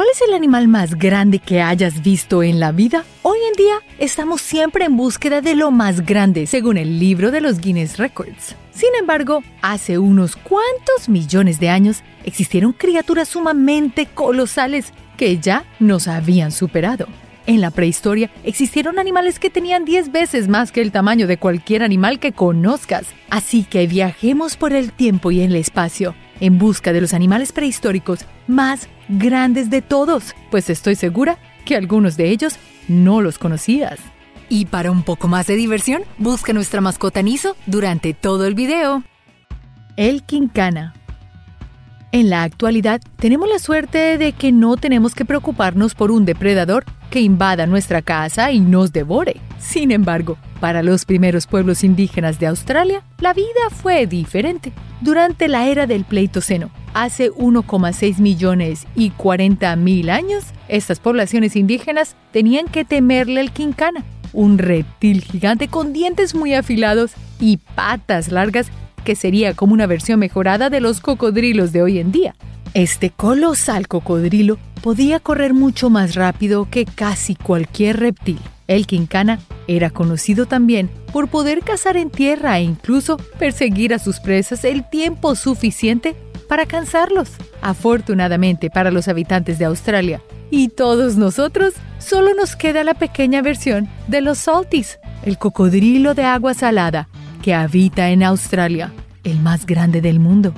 ¿Cuál es el animal más grande que hayas visto en la vida? Hoy en día estamos siempre en búsqueda de lo más grande, según el libro de los Guinness Records. Sin embargo, hace unos cuantos millones de años existieron criaturas sumamente colosales que ya nos habían superado. En la prehistoria existieron animales que tenían 10 veces más que el tamaño de cualquier animal que conozcas. Así que viajemos por el tiempo y el espacio en busca de los animales prehistóricos más grandes de todos, pues estoy segura que algunos de ellos no los conocías. Y para un poco más de diversión, busca nuestra mascota Niso durante todo el video. El quincana. En la actualidad, tenemos la suerte de que no tenemos que preocuparnos por un depredador que invada nuestra casa y nos devore. Sin embargo, para los primeros pueblos indígenas de Australia, la vida fue diferente. Durante la era del Pleistoceno, hace 1,6 millones y 40 mil años, estas poblaciones indígenas tenían que temerle al quincana, un reptil gigante con dientes muy afilados y patas largas que sería como una versión mejorada de los cocodrilos de hoy en día. Este colosal cocodrilo podía correr mucho más rápido que casi cualquier reptil. El quincana era conocido también por poder cazar en tierra e incluso perseguir a sus presas el tiempo suficiente para cansarlos. Afortunadamente para los habitantes de Australia y todos nosotros, solo nos queda la pequeña versión de los saltis, el cocodrilo de agua salada, que habita en Australia, el más grande del mundo.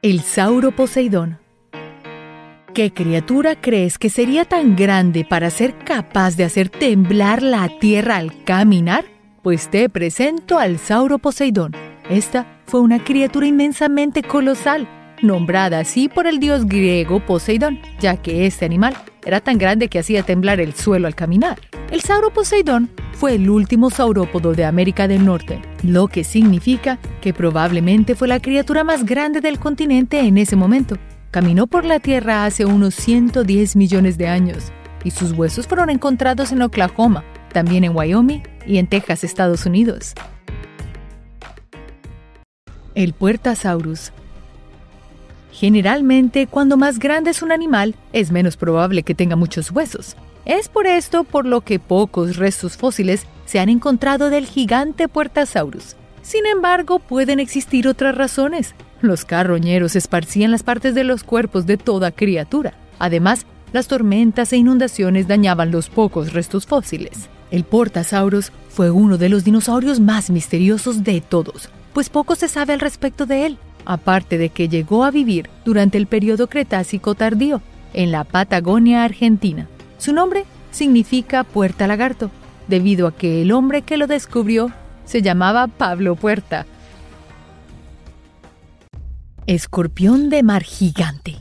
El Sauro Poseidón. ¿Qué criatura crees que sería tan grande para ser capaz de hacer temblar la tierra al caminar? Pues te presento al Sauro Poseidón. Esta fue una criatura inmensamente colosal, nombrada así por el dios griego Poseidón, ya que este animal era tan grande que hacía temblar el suelo al caminar. El sauro Poseidón fue el último saurópodo de América del Norte, lo que significa que probablemente fue la criatura más grande del continente en ese momento. Caminó por la Tierra hace unos 110 millones de años y sus huesos fueron encontrados en Oklahoma, también en Wyoming y en Texas, Estados Unidos. El Puertasaurus Generalmente, cuando más grande es un animal, es menos probable que tenga muchos huesos. Es por esto por lo que pocos restos fósiles se han encontrado del gigante Puertasaurus. Sin embargo, pueden existir otras razones. Los carroñeros esparcían las partes de los cuerpos de toda criatura. Además, las tormentas e inundaciones dañaban los pocos restos fósiles. El Portasaurus fue uno de los dinosaurios más misteriosos de todos, pues poco se sabe al respecto de él aparte de que llegó a vivir durante el periodo Cretácico tardío en la Patagonia Argentina. Su nombre significa Puerta Lagarto, debido a que el hombre que lo descubrió se llamaba Pablo Puerta. Escorpión de mar gigante.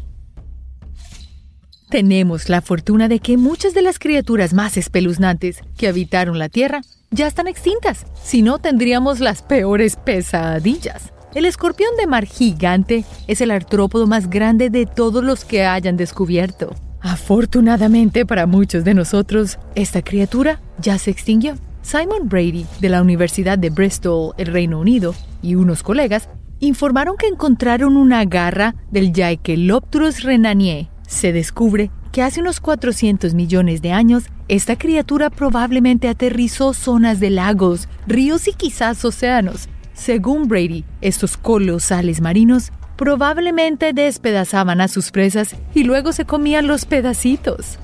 Tenemos la fortuna de que muchas de las criaturas más espeluznantes que habitaron la Tierra ya están extintas, si no tendríamos las peores pesadillas. El escorpión de mar gigante es el artrópodo más grande de todos los que hayan descubierto. Afortunadamente para muchos de nosotros, esta criatura ya se extinguió. Simon Brady, de la Universidad de Bristol, el Reino Unido, y unos colegas informaron que encontraron una garra del Jaekelopterus renanier. Se descubre que hace unos 400 millones de años, esta criatura probablemente aterrizó zonas de lagos, ríos y quizás océanos, según Brady, estos colosales marinos probablemente despedazaban a sus presas y luego se comían los pedacitos.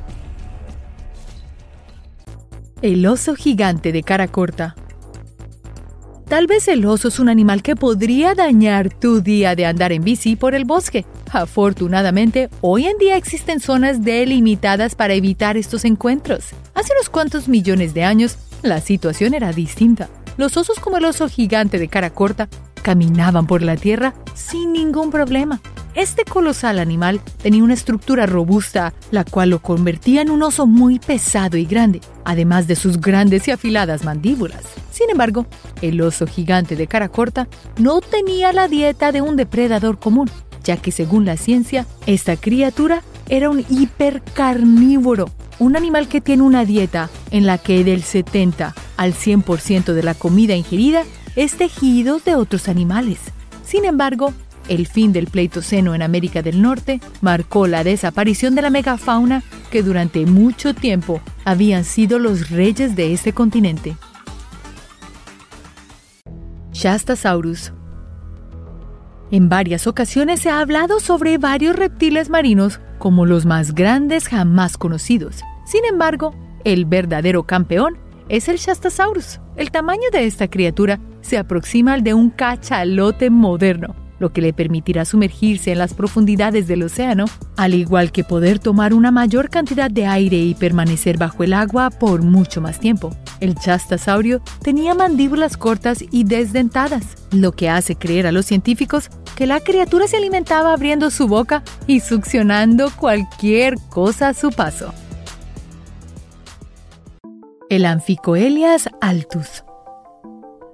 El oso gigante de cara corta. Tal vez el oso es un animal que podría dañar tu día de andar en bici por el bosque. Afortunadamente, hoy en día existen zonas delimitadas para evitar estos encuentros. Hace unos cuantos millones de años, la situación era distinta. Los osos como el oso gigante de cara corta caminaban por la tierra sin ningún problema. Este colosal animal tenía una estructura robusta, la cual lo convertía en un oso muy pesado y grande, además de sus grandes y afiladas mandíbulas. Sin embargo, el oso gigante de cara corta no tenía la dieta de un depredador común, ya que según la ciencia, esta criatura era un hipercarnívoro, un animal que tiene una dieta en la que del 70 al 100% de la comida ingerida es tejido de otros animales. Sin embargo, El fin del Pleistoceno en América del Norte marcó la desaparición de la megafauna que durante mucho tiempo habían sido los reyes de este continente. Shastasaurus En varias ocasiones se ha hablado sobre varios reptiles marinos como los más grandes jamás conocidos. Sin embargo, el verdadero campeón es el Shastasaurus. El tamaño de esta criatura se aproxima al de un cachalote moderno, lo que le permitirá sumergirse en las profundidades del océano, al igual que poder tomar una mayor cantidad de aire y permanecer bajo el agua por mucho más tiempo. El chastasaurio tenía mandíbulas cortas y desdentadas, lo que hace creer a los científicos que la criatura se alimentaba abriendo su boca y succionando cualquier cosa a su paso. El Amphicoelias altus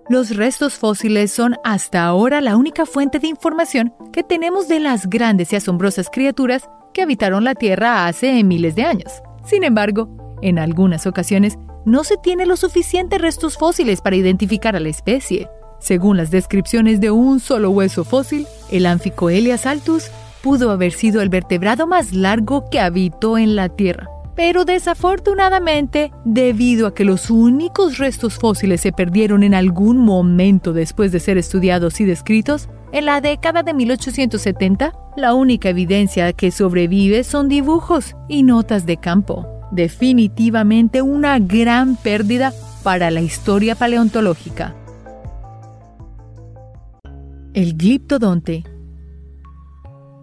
los restos fósiles son hasta ahora la única fuente de información que tenemos de las grandes y asombrosas criaturas que habitaron la Tierra hace miles de años. Sin embargo, en algunas ocasiones no se tiene los suficientes restos fósiles para identificar a la especie. Según las descripciones de un solo hueso fósil, el Amphicoelias altus pudo haber sido el vertebrado más largo que habitó en la Tierra pero desafortunadamente, debido a que los únicos restos fósiles se perdieron en algún momento después de ser estudiados y descritos, en la década de 1870, la única evidencia que sobrevive son dibujos y notas de campo. Definitivamente una gran pérdida para la historia paleontológica. El gliptodonte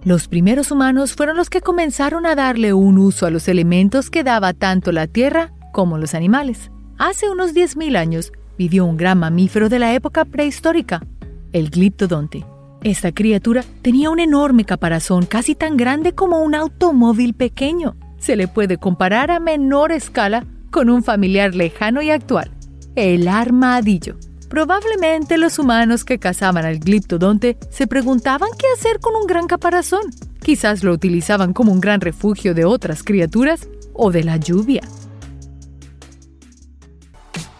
los primeros humanos fueron los que comenzaron a darle un uso a los elementos que daba tanto la tierra como los animales. Hace unos 10.000 años vivió un gran mamífero de la época prehistórica, el gliptodonte. Esta criatura tenía un enorme caparazón casi tan grande como un automóvil pequeño. Se le puede comparar a menor escala con un familiar lejano y actual, el armadillo. Probablemente los humanos que cazaban al gliptodonte se preguntaban qué hacer con un gran caparazón. Quizás lo utilizaban como un gran refugio de otras criaturas o de la lluvia.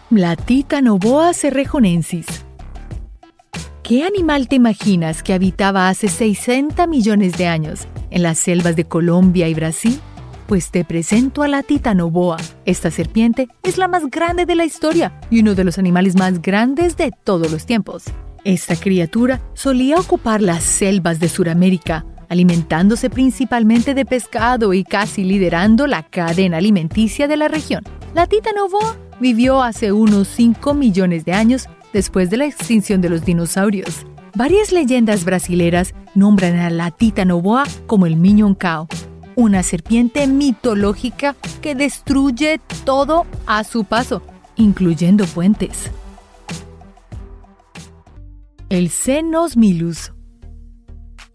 La Titanoboa cerrejonensis. ¿Qué animal te imaginas que habitaba hace 60 millones de años en las selvas de Colombia y Brasil? Pues te presento a la titanoboa. Esta serpiente es la más grande de la historia y uno de los animales más grandes de todos los tiempos. Esta criatura solía ocupar las selvas de Sudamérica, alimentándose principalmente de pescado y casi liderando la cadena alimenticia de la región. La titanoboa vivió hace unos 5 millones de años después de la extinción de los dinosaurios. Varias leyendas brasileras nombran a la titanoboa como el Miñoncao, una serpiente mitológica que destruye todo a su paso, incluyendo puentes. El Cenosmilus.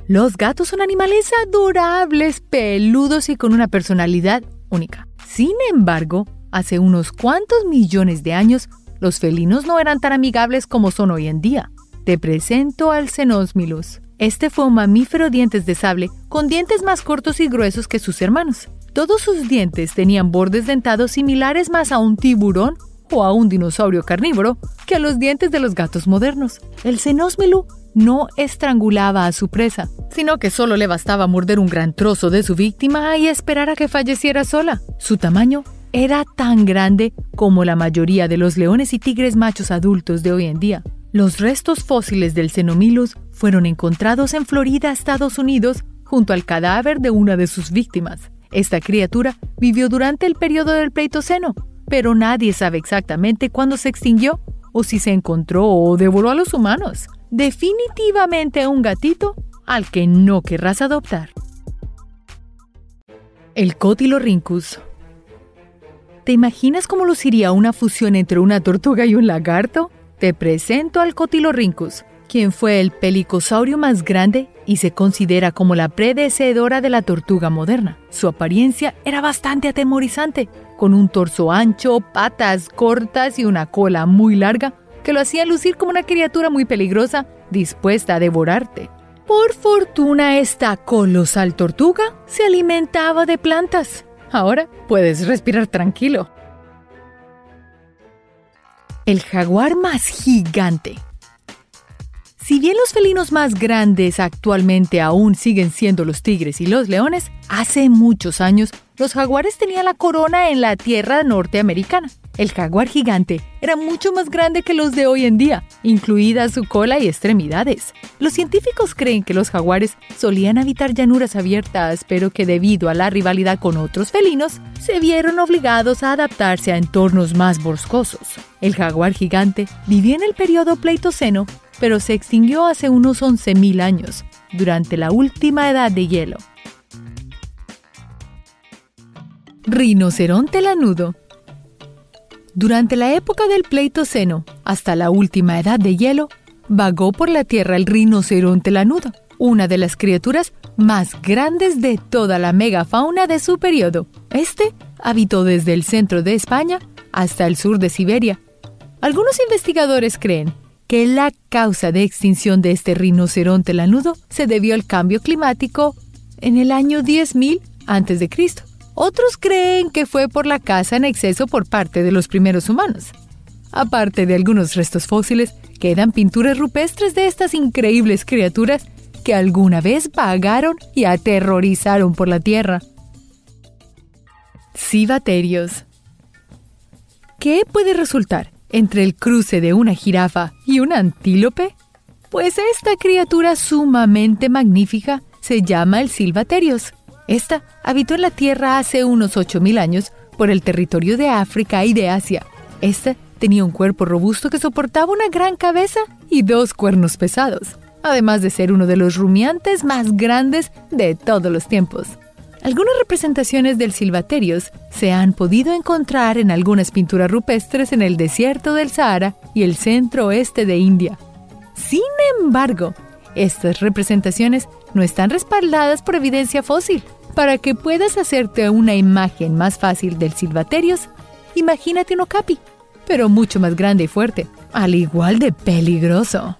Los gatos son animales adorables, peludos y con una personalidad única. Sin embargo, hace unos cuantos millones de años, los felinos no eran tan amigables como son hoy en día. Te presento al Cenosmilus. Este fue un mamífero dientes de sable con dientes más cortos y gruesos que sus hermanos. Todos sus dientes tenían bordes dentados similares más a un tiburón o a un dinosaurio carnívoro que a los dientes de los gatos modernos. El cenósmelu no estrangulaba a su presa, sino que solo le bastaba morder un gran trozo de su víctima y esperar a que falleciera sola. Su tamaño era tan grande como la mayoría de los leones y tigres machos adultos de hoy en día. Los restos fósiles del Cenomilus fueron encontrados en Florida, Estados Unidos, junto al cadáver de una de sus víctimas. Esta criatura vivió durante el periodo del Pleistoceno, pero nadie sabe exactamente cuándo se extinguió o si se encontró o devoró a los humanos. Definitivamente un gatito al que no querrás adoptar. El Cotilorhynchus. ¿Te imaginas cómo luciría una fusión entre una tortuga y un lagarto? Te presento al Cotilorhynchus, quien fue el pelicosaurio más grande y se considera como la predecedora de la tortuga moderna. Su apariencia era bastante atemorizante, con un torso ancho, patas cortas y una cola muy larga que lo hacía lucir como una criatura muy peligrosa dispuesta a devorarte. Por fortuna esta colosal tortuga se alimentaba de plantas. Ahora puedes respirar tranquilo el jaguar más gigante. Si bien los felinos más grandes actualmente aún siguen siendo los tigres y los leones, hace muchos años los jaguares tenían la corona en la tierra norteamericana. El jaguar gigante era mucho más grande que los de hoy en día, incluida su cola y extremidades. Los científicos creen que los jaguares solían habitar llanuras abiertas, pero que debido a la rivalidad con otros felinos, se vieron obligados a adaptarse a entornos más boscosos. El jaguar gigante vivía en el periodo Pleistoceno pero se extinguió hace unos 11.000 años, durante la última edad de hielo. Rinoceronte lanudo Durante la época del Pleistoceno, hasta la última edad de hielo, vagó por la Tierra el rinoceronte lanudo, una de las criaturas más grandes de toda la megafauna de su periodo. Este habitó desde el centro de España hasta el sur de Siberia. Algunos investigadores creen que la causa de extinción de este rinoceronte lanudo se debió al cambio climático en el año 10.000 a.C. Otros creen que fue por la caza en exceso por parte de los primeros humanos. Aparte de algunos restos fósiles, quedan pinturas rupestres de estas increíbles criaturas que alguna vez vagaron y aterrorizaron por la Tierra. Cibaterios. ¿Qué puede resultar entre el cruce de una jirafa y un antílope? Pues esta criatura sumamente magnífica se llama el Silvaterios. Esta habitó en la Tierra hace unos 8.000 años por el territorio de África y de Asia. Esta tenía un cuerpo robusto que soportaba una gran cabeza y dos cuernos pesados, además de ser uno de los rumiantes más grandes de todos los tiempos. Algunas representaciones del Silvaterios se han podido encontrar en algunas pinturas rupestres en el desierto del Sahara y el centro oeste de India. Sin embargo, estas representaciones no están respaldadas por evidencia fósil. Para que puedas hacerte una imagen más fácil del Silvaterios, imagínate un okapi, pero mucho más grande y fuerte, al igual de peligroso.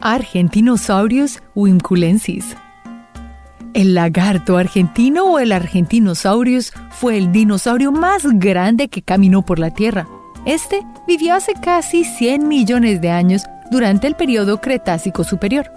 Argentinosaurus wimculensis el lagarto argentino o el Argentinosaurus fue el dinosaurio más grande que caminó por la Tierra. Este vivió hace casi 100 millones de años durante el periodo Cretácico Superior.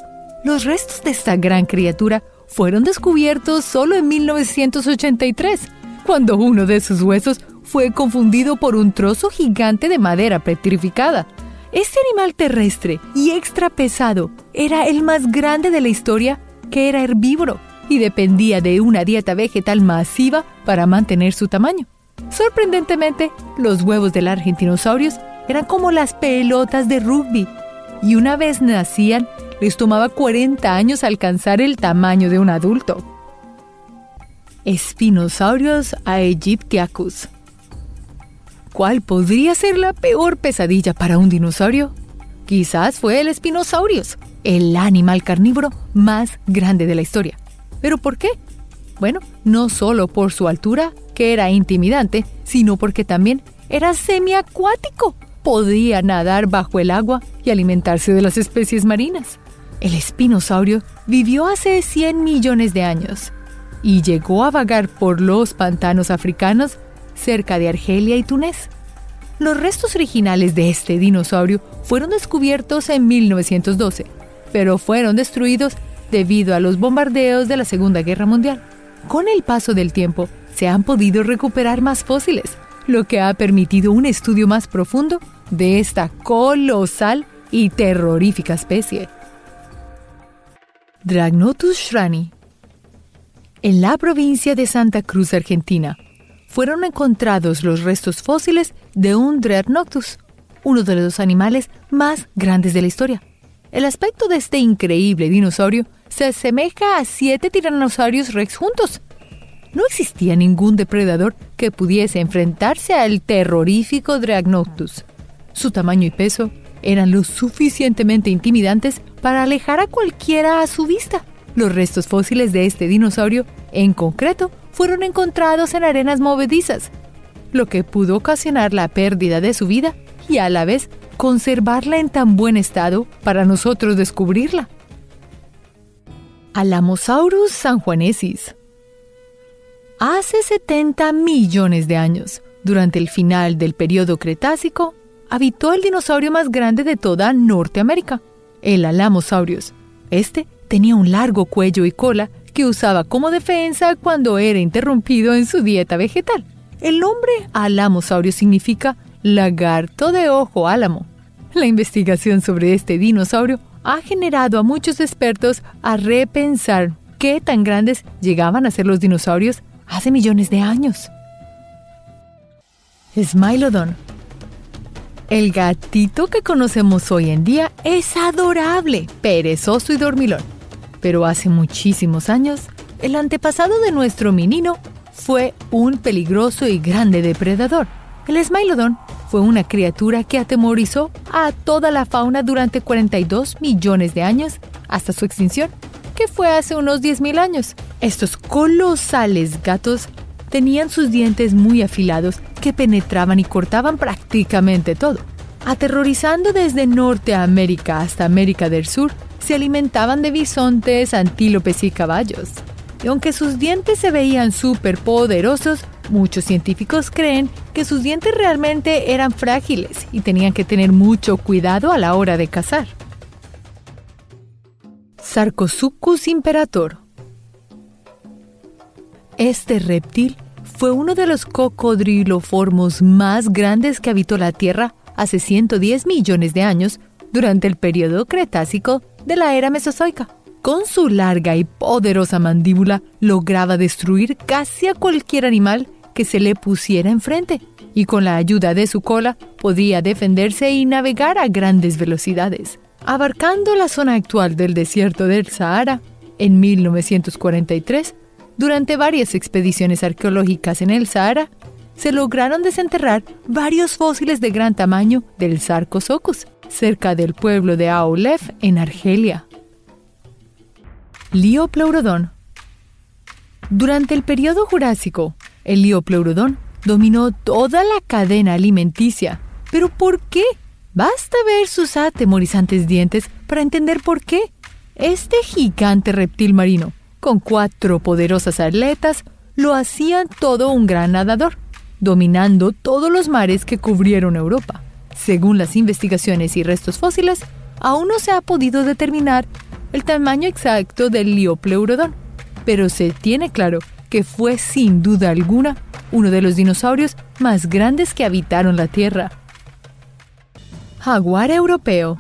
Los restos de esta gran criatura fueron descubiertos solo en 1983, cuando uno de sus huesos fue confundido por un trozo gigante de madera petrificada. Este animal terrestre y extra pesado era el más grande de la historia que era herbívoro y dependía de una dieta vegetal masiva para mantener su tamaño. Sorprendentemente, los huevos del argentinosaurios eran como las pelotas de rugby y una vez nacían les tomaba 40 años alcanzar el tamaño de un adulto. Spinosaurus aegyptiacus. ¿Cuál podría ser la peor pesadilla para un dinosaurio? Quizás fue el Spinosaurus, el animal carnívoro más grande de la historia. ¿Pero por qué? Bueno, no solo por su altura, que era intimidante, sino porque también era semiacuático. Podía nadar bajo el agua y alimentarse de las especies marinas. El espinosaurio vivió hace 100 millones de años y llegó a vagar por los pantanos africanos cerca de Argelia y Túnez. Los restos originales de este dinosaurio fueron descubiertos en 1912, pero fueron destruidos debido a los bombardeos de la Segunda Guerra Mundial. Con el paso del tiempo, se han podido recuperar más fósiles, lo que ha permitido un estudio más profundo de esta colosal y terrorífica especie. Dragnotus shrani. En la provincia de Santa Cruz, Argentina, fueron encontrados los restos fósiles de un Dreadnoughtus, uno de los animales más grandes de la historia. El aspecto de este increíble dinosaurio se asemeja a siete tiranosaurios rex juntos. No existía ningún depredador que pudiese enfrentarse al terrorífico Dragnoctus. Su tamaño y peso eran lo suficientemente intimidantes para alejar a cualquiera a su vista. Los restos fósiles de este dinosaurio, en concreto, fueron encontrados en arenas movedizas, lo que pudo ocasionar la pérdida de su vida y a la vez conservarla en tan buen estado para nosotros descubrirla. Alamosaurus sanjuanesis. Hace 70 millones de años, durante el final del periodo Cretácico, habitó el dinosaurio más grande de toda Norteamérica, el Alamosaurus. Este tenía un largo cuello y cola que usaba como defensa cuando era interrumpido en su dieta vegetal. El nombre Alamosaurus significa lagarto de ojo álamo. La investigación sobre este dinosaurio ha generado a muchos expertos a repensar qué tan grandes llegaban a ser los dinosaurios hace millones de años. Smilodon. El gatito que conocemos hoy en día es adorable, perezoso y dormilón. Pero hace muchísimos años, el antepasado de nuestro menino fue un peligroso y grande depredador. El Smilodon fue una criatura que atemorizó a toda la fauna durante 42 millones de años hasta su extinción, que fue hace unos 10.000 años. Estos colosales gatos tenían sus dientes muy afilados que penetraban y cortaban prácticamente todo. Aterrorizando desde Norteamérica hasta América del Sur, se alimentaban de bisontes, antílopes y caballos. Y aunque sus dientes se veían súper poderosos, muchos científicos creen que sus dientes realmente eran frágiles y tenían que tener mucho cuidado a la hora de cazar. Sarcosuchus imperator Este reptil fue uno de los cocodriloformos más grandes que habitó la Tierra hace 110 millones de años durante el periodo Cretácico de la era Mesozoica. Con su larga y poderosa mandíbula lograba destruir casi a cualquier animal que se le pusiera enfrente, y con la ayuda de su cola podía defenderse y navegar a grandes velocidades. Abarcando la zona actual del desierto del Sahara, en 1943, durante varias expediciones arqueológicas en el Sahara, se lograron desenterrar varios fósiles de gran tamaño del Sarcosuchus, cerca del pueblo de Aulef, en Argelia. Liopleurodon. Durante el periodo Jurásico, el Liopleurodon dominó toda la cadena alimenticia. ¿Pero por qué? Basta ver sus atemorizantes dientes para entender por qué. Este gigante reptil marino, con cuatro poderosas aletas, lo hacían todo un gran nadador, dominando todos los mares que cubrieron Europa. Según las investigaciones y restos fósiles, aún no se ha podido determinar el tamaño exacto del Liopleurodon, pero se tiene claro que fue sin duda alguna uno de los dinosaurios más grandes que habitaron la Tierra. Jaguar europeo.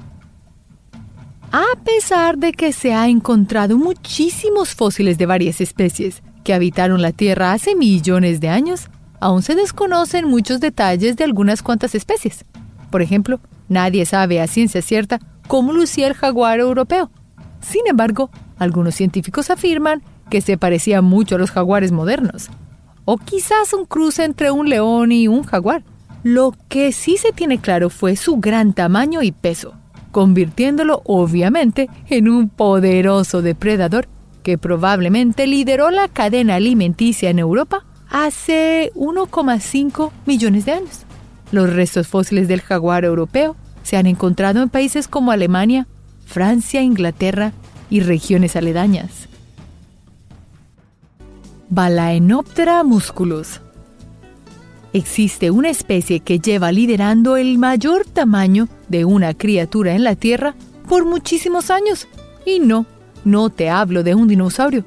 A pesar de que se ha encontrado muchísimos fósiles de varias especies que habitaron la Tierra hace millones de años, aún se desconocen muchos detalles de algunas cuantas especies. Por ejemplo, nadie sabe a ciencia cierta cómo lucía el jaguar europeo, sin embargo, algunos científicos afirman que se parecía mucho a los jaguares modernos, o quizás un cruce entre un león y un jaguar. Lo que sí se tiene claro fue su gran tamaño y peso, convirtiéndolo obviamente en un poderoso depredador que probablemente lideró la cadena alimenticia en Europa hace 1,5 millones de años. Los restos fósiles del jaguar europeo se han encontrado en países como Alemania, Francia, Inglaterra y regiones aledañas. Balaenoptera musculus. Existe una especie que lleva liderando el mayor tamaño de una criatura en la Tierra por muchísimos años. Y no, no te hablo de un dinosaurio,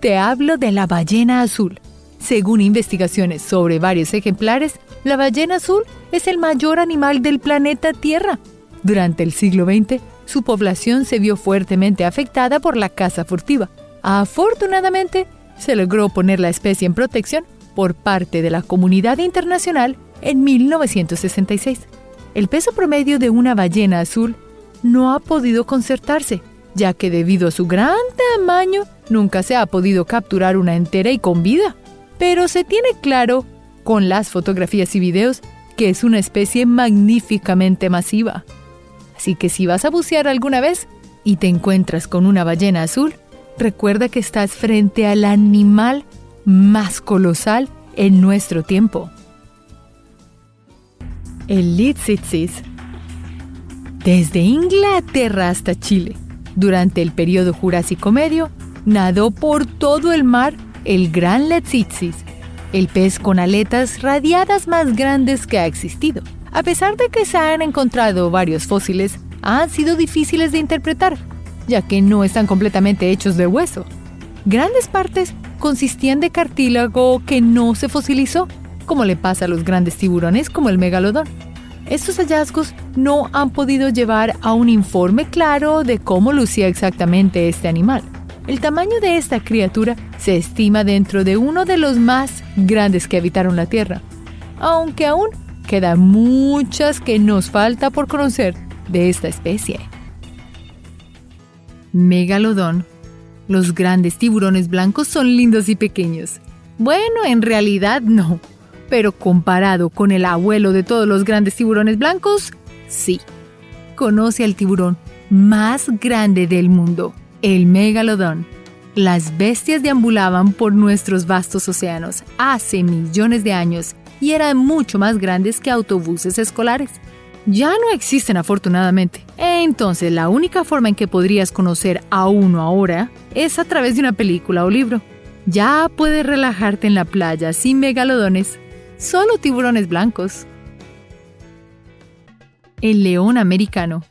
te hablo de la ballena azul. Según investigaciones sobre varios ejemplares, la ballena azul es el mayor animal del planeta Tierra. Durante el siglo XX, su población se vio fuertemente afectada por la caza furtiva. Afortunadamente, se logró poner la especie en protección por parte de la comunidad internacional en 1966. El peso promedio de una ballena azul no ha podido concertarse, ya que debido a su gran tamaño nunca se ha podido capturar una entera y con vida. Pero se tiene claro, con las fotografías y videos, que es una especie magníficamente masiva. Así que si vas a bucear alguna vez y te encuentras con una ballena azul, recuerda que estás frente al animal más colosal en nuestro tiempo. El Litzitsis. Desde Inglaterra hasta Chile, durante el periodo Jurásico Medio, nadó por todo el mar el gran Litzitsis, el pez con aletas radiadas más grandes que ha existido. A pesar de que se han encontrado varios fósiles, han sido difíciles de interpretar, ya que no están completamente hechos de hueso. Grandes partes consistían de cartílago que no se fosilizó, como le pasa a los grandes tiburones como el megalodón. Estos hallazgos no han podido llevar a un informe claro de cómo lucía exactamente este animal. El tamaño de esta criatura se estima dentro de uno de los más grandes que habitaron la Tierra, aunque aún quedan muchas que nos falta por conocer de esta especie. Megalodón. Los grandes tiburones blancos son lindos y pequeños. Bueno, en realidad no, pero comparado con el abuelo de todos los grandes tiburones blancos, sí. Conoce al tiburón más grande del mundo, el megalodón. Las bestias deambulaban por nuestros vastos océanos hace millones de años y eran mucho más grandes que autobuses escolares. Ya no existen afortunadamente. Entonces la única forma en que podrías conocer a uno ahora es a través de una película o libro. Ya puedes relajarte en la playa sin megalodones, solo tiburones blancos. El león americano.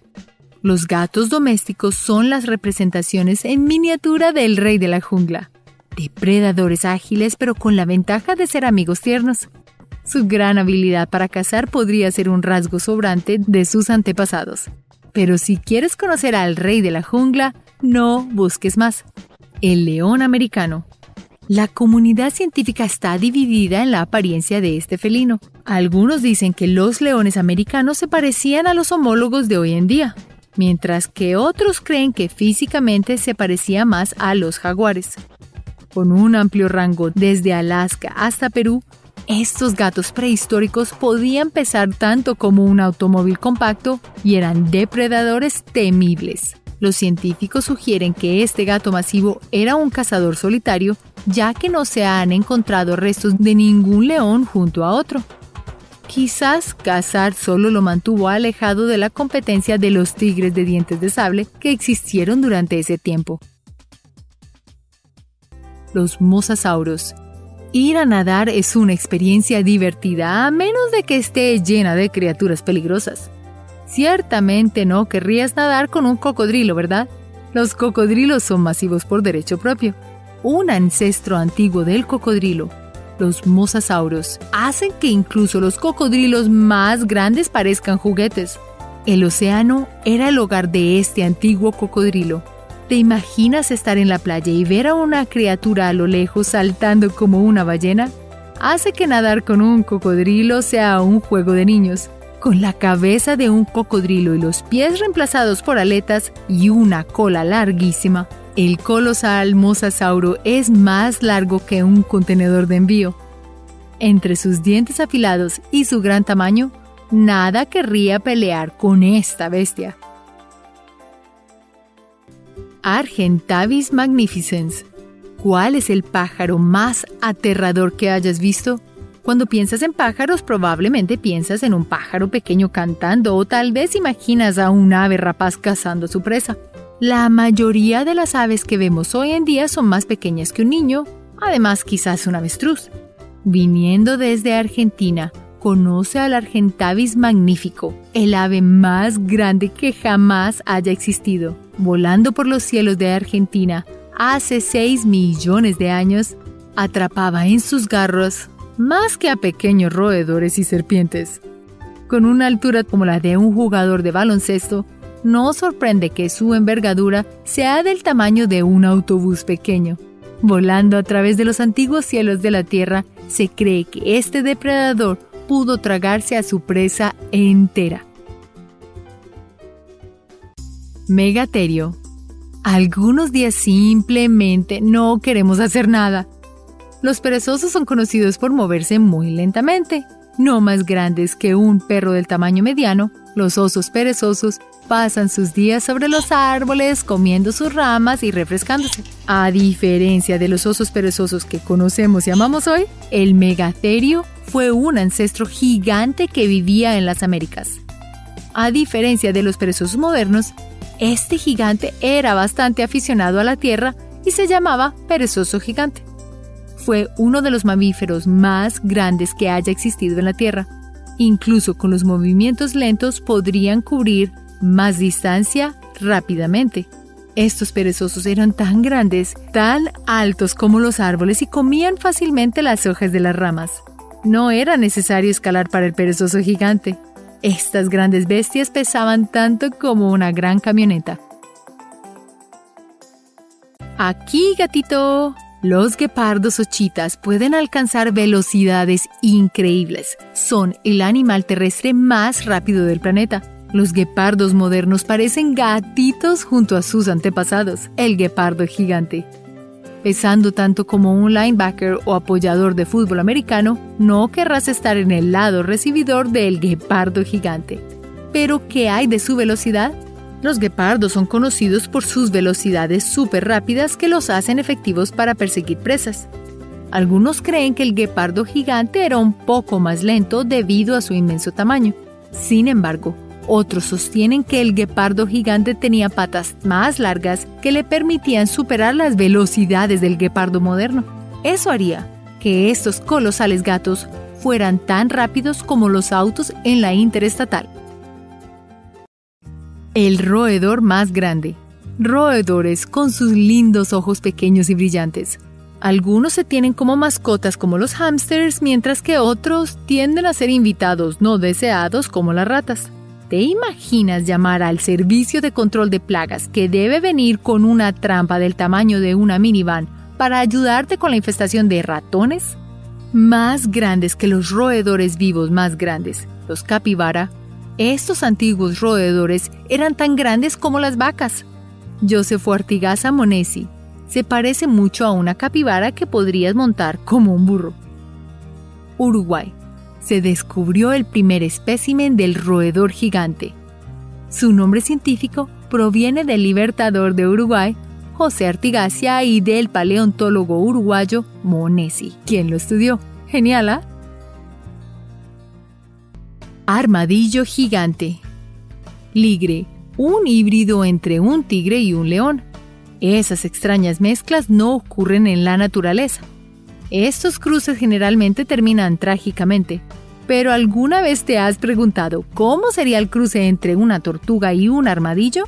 Los gatos domésticos son las representaciones en miniatura del rey de la jungla. Depredadores ágiles pero con la ventaja de ser amigos tiernos. Su gran habilidad para cazar podría ser un rasgo sobrante de sus antepasados. Pero si quieres conocer al rey de la jungla, no busques más. El león americano. La comunidad científica está dividida en la apariencia de este felino. Algunos dicen que los leones americanos se parecían a los homólogos de hoy en día, mientras que otros creen que físicamente se parecía más a los jaguares. Con un amplio rango desde Alaska hasta Perú, estos gatos prehistóricos podían pesar tanto como un automóvil compacto y eran depredadores temibles. Los científicos sugieren que este gato masivo era un cazador solitario, ya que no se han encontrado restos de ningún león junto a otro. Quizás cazar solo lo mantuvo alejado de la competencia de los tigres de dientes de sable que existieron durante ese tiempo. Los mosasauros. Ir a nadar es una experiencia divertida a menos de que esté llena de criaturas peligrosas. Ciertamente no querrías nadar con un cocodrilo, ¿verdad? Los cocodrilos son masivos por derecho propio. Un ancestro antiguo del cocodrilo, los mosasauros, hacen que incluso los cocodrilos más grandes parezcan juguetes. El océano era el hogar de este antiguo cocodrilo. ¿Te imaginas estar en la playa y ver a una criatura a lo lejos saltando como una ballena? Hace que nadar con un cocodrilo sea un juego de niños. Con la cabeza de un cocodrilo y los pies reemplazados por aletas y una cola larguísima, el colosal mosasauro es más largo que un contenedor de envío. Entre sus dientes afilados y su gran tamaño, nada querría pelear con esta bestia. Argentavis magnificens. ¿Cuál es el pájaro más aterrador que hayas visto? Cuando piensas en pájaros, probablemente piensas en un pájaro pequeño cantando o tal vez imaginas a un ave rapaz cazando su presa. La mayoría de las aves que vemos hoy en día son más pequeñas que un niño, además quizás un avestruz. Viniendo desde Argentina, conoce al Argentavis magnífico, el ave más grande que jamás haya existido. Volando por los cielos de Argentina hace 6 millones de años, atrapaba en sus garros más que a pequeños roedores y serpientes. Con una altura como la de un jugador de baloncesto, no sorprende que su envergadura sea del tamaño de un autobús pequeño. Volando a través de los antiguos cielos de la Tierra, se cree que este depredador pudo tragarse a su presa entera. Megaterio. Algunos días simplemente no queremos hacer nada. Los perezosos son conocidos por moverse muy lentamente. No más grandes que un perro del tamaño mediano, los osos perezosos pasan sus días sobre los árboles comiendo sus ramas y refrescándose. A diferencia de los osos perezosos que conocemos y amamos hoy, el megaterio fue un ancestro gigante que vivía en las Américas. A diferencia de los perezosos modernos, este gigante era bastante aficionado a la tierra y se llamaba perezoso gigante. Fue uno de los mamíferos más grandes que haya existido en la Tierra Incluso con los movimientos lentos podrían cubrir más distancia rápidamente. Estos perezosos eran tan grandes, tan altos como los árboles y comían fácilmente las hojas de las ramas. No era necesario escalar para el perezoso gigante. Estas grandes bestias pesaban tanto como una gran camioneta. Aquí, gatito. Los guepardos o chitas pueden alcanzar velocidades increíbles. Son el animal terrestre más rápido del planeta. Los guepardos modernos parecen gatitos junto a sus antepasados, el guepardo gigante. Pesando tanto como un linebacker o apoyador de fútbol americano, no querrás estar en el lado recibidor del guepardo gigante. Pero, ¿qué hay de su velocidad? Los guepardos son conocidos por sus velocidades súper rápidas que los hacen efectivos para perseguir presas. Algunos creen que el guepardo gigante era un poco más lento debido a su inmenso tamaño. Sin embargo, otros sostienen que el guepardo gigante tenía patas más largas que le permitían superar las velocidades del guepardo moderno. Eso haría que estos colosales gatos fueran tan rápidos como los autos en la interestatal. El roedor más grande. Roedores con sus lindos ojos pequeños y brillantes. Algunos se tienen como mascotas como los hámsters, mientras que otros tienden a ser invitados no deseados como las ratas. ¿Te imaginas llamar al servicio de control de plagas que debe venir con una trampa del tamaño de una minivan para ayudarte con la infestación de ratones? Más grandes que los roedores vivos más grandes, los capibara, estos antiguos roedores eran tan grandes como las vacas. Joseph Artigaza Monesi se parece mucho a una capibara que podrías montar como un burro. Uruguay. Se descubrió el primer espécimen del roedor gigante. Su nombre científico proviene del libertador de Uruguay, José Artigacia, y del paleontólogo uruguayo Monesi, quien lo estudió. Genial, ¿ah? Armadillo gigante. Ligre, un híbrido entre un tigre y un león. Esas extrañas mezclas no ocurren en la naturaleza. Estos cruces generalmente terminan trágicamente. Pero ¿alguna vez te has preguntado cómo sería el cruce entre una tortuga y un armadillo?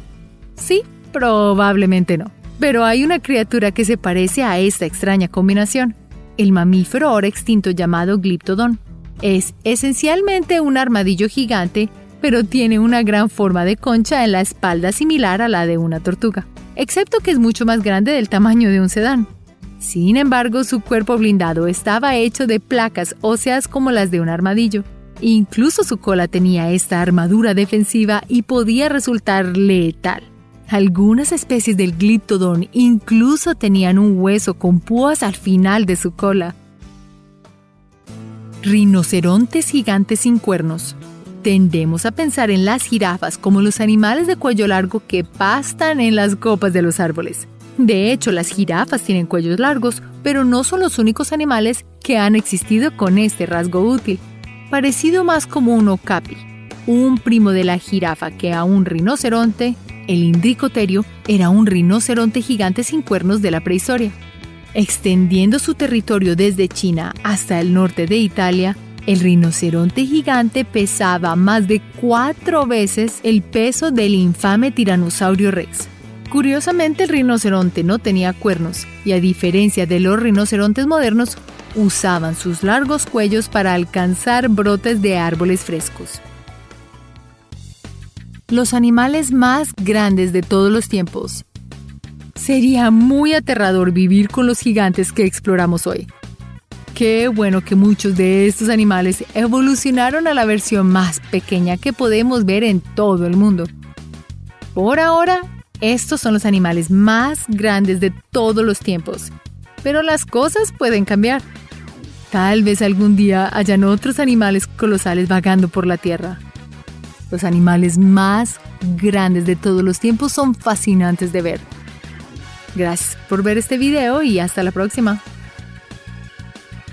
Sí, probablemente no. Pero hay una criatura que se parece a esta extraña combinación, el mamífero ahora extinto llamado Glyptodon. Es esencialmente un armadillo gigante, pero tiene una gran forma de concha en la espalda similar a la de una tortuga, excepto que es mucho más grande del tamaño de un sedán. Sin embargo, su cuerpo blindado estaba hecho de placas óseas como las de un armadillo. Incluso su cola tenía esta armadura defensiva y podía resultar letal. Algunas especies del gliptodon incluso tenían un hueso con púas al final de su cola, Rinocerontes gigantes sin cuernos. Tendemos a pensar en las jirafas como los animales de cuello largo que pastan en las copas de los árboles. De hecho, las jirafas tienen cuellos largos, pero no son los únicos animales que han existido con este rasgo útil, parecido más como un okapi, un primo de la jirafa que a un rinoceronte, el indricoterio era un rinoceronte gigante sin cuernos de la prehistoria. Extendiendo su territorio desde China hasta el norte de Italia, el rinoceronte gigante pesaba más de cuatro veces el peso del infame tiranosaurio rex. Curiosamente, el rinoceronte no tenía cuernos y a diferencia de los rinocerontes modernos, usaban sus largos cuellos para alcanzar brotes de árboles frescos. Los animales más grandes de todos los tiempos Sería muy aterrador vivir con los gigantes que exploramos hoy. Qué bueno que muchos de estos animales evolucionaron a la versión más pequeña que podemos ver en todo el mundo. Por ahora, estos son los animales más grandes de todos los tiempos. Pero las cosas pueden cambiar. Tal vez algún día hayan otros animales colosales vagando por la Tierra. Los animales más grandes de todos los tiempos son fascinantes de ver Gracias por ver este video y hasta la próxima.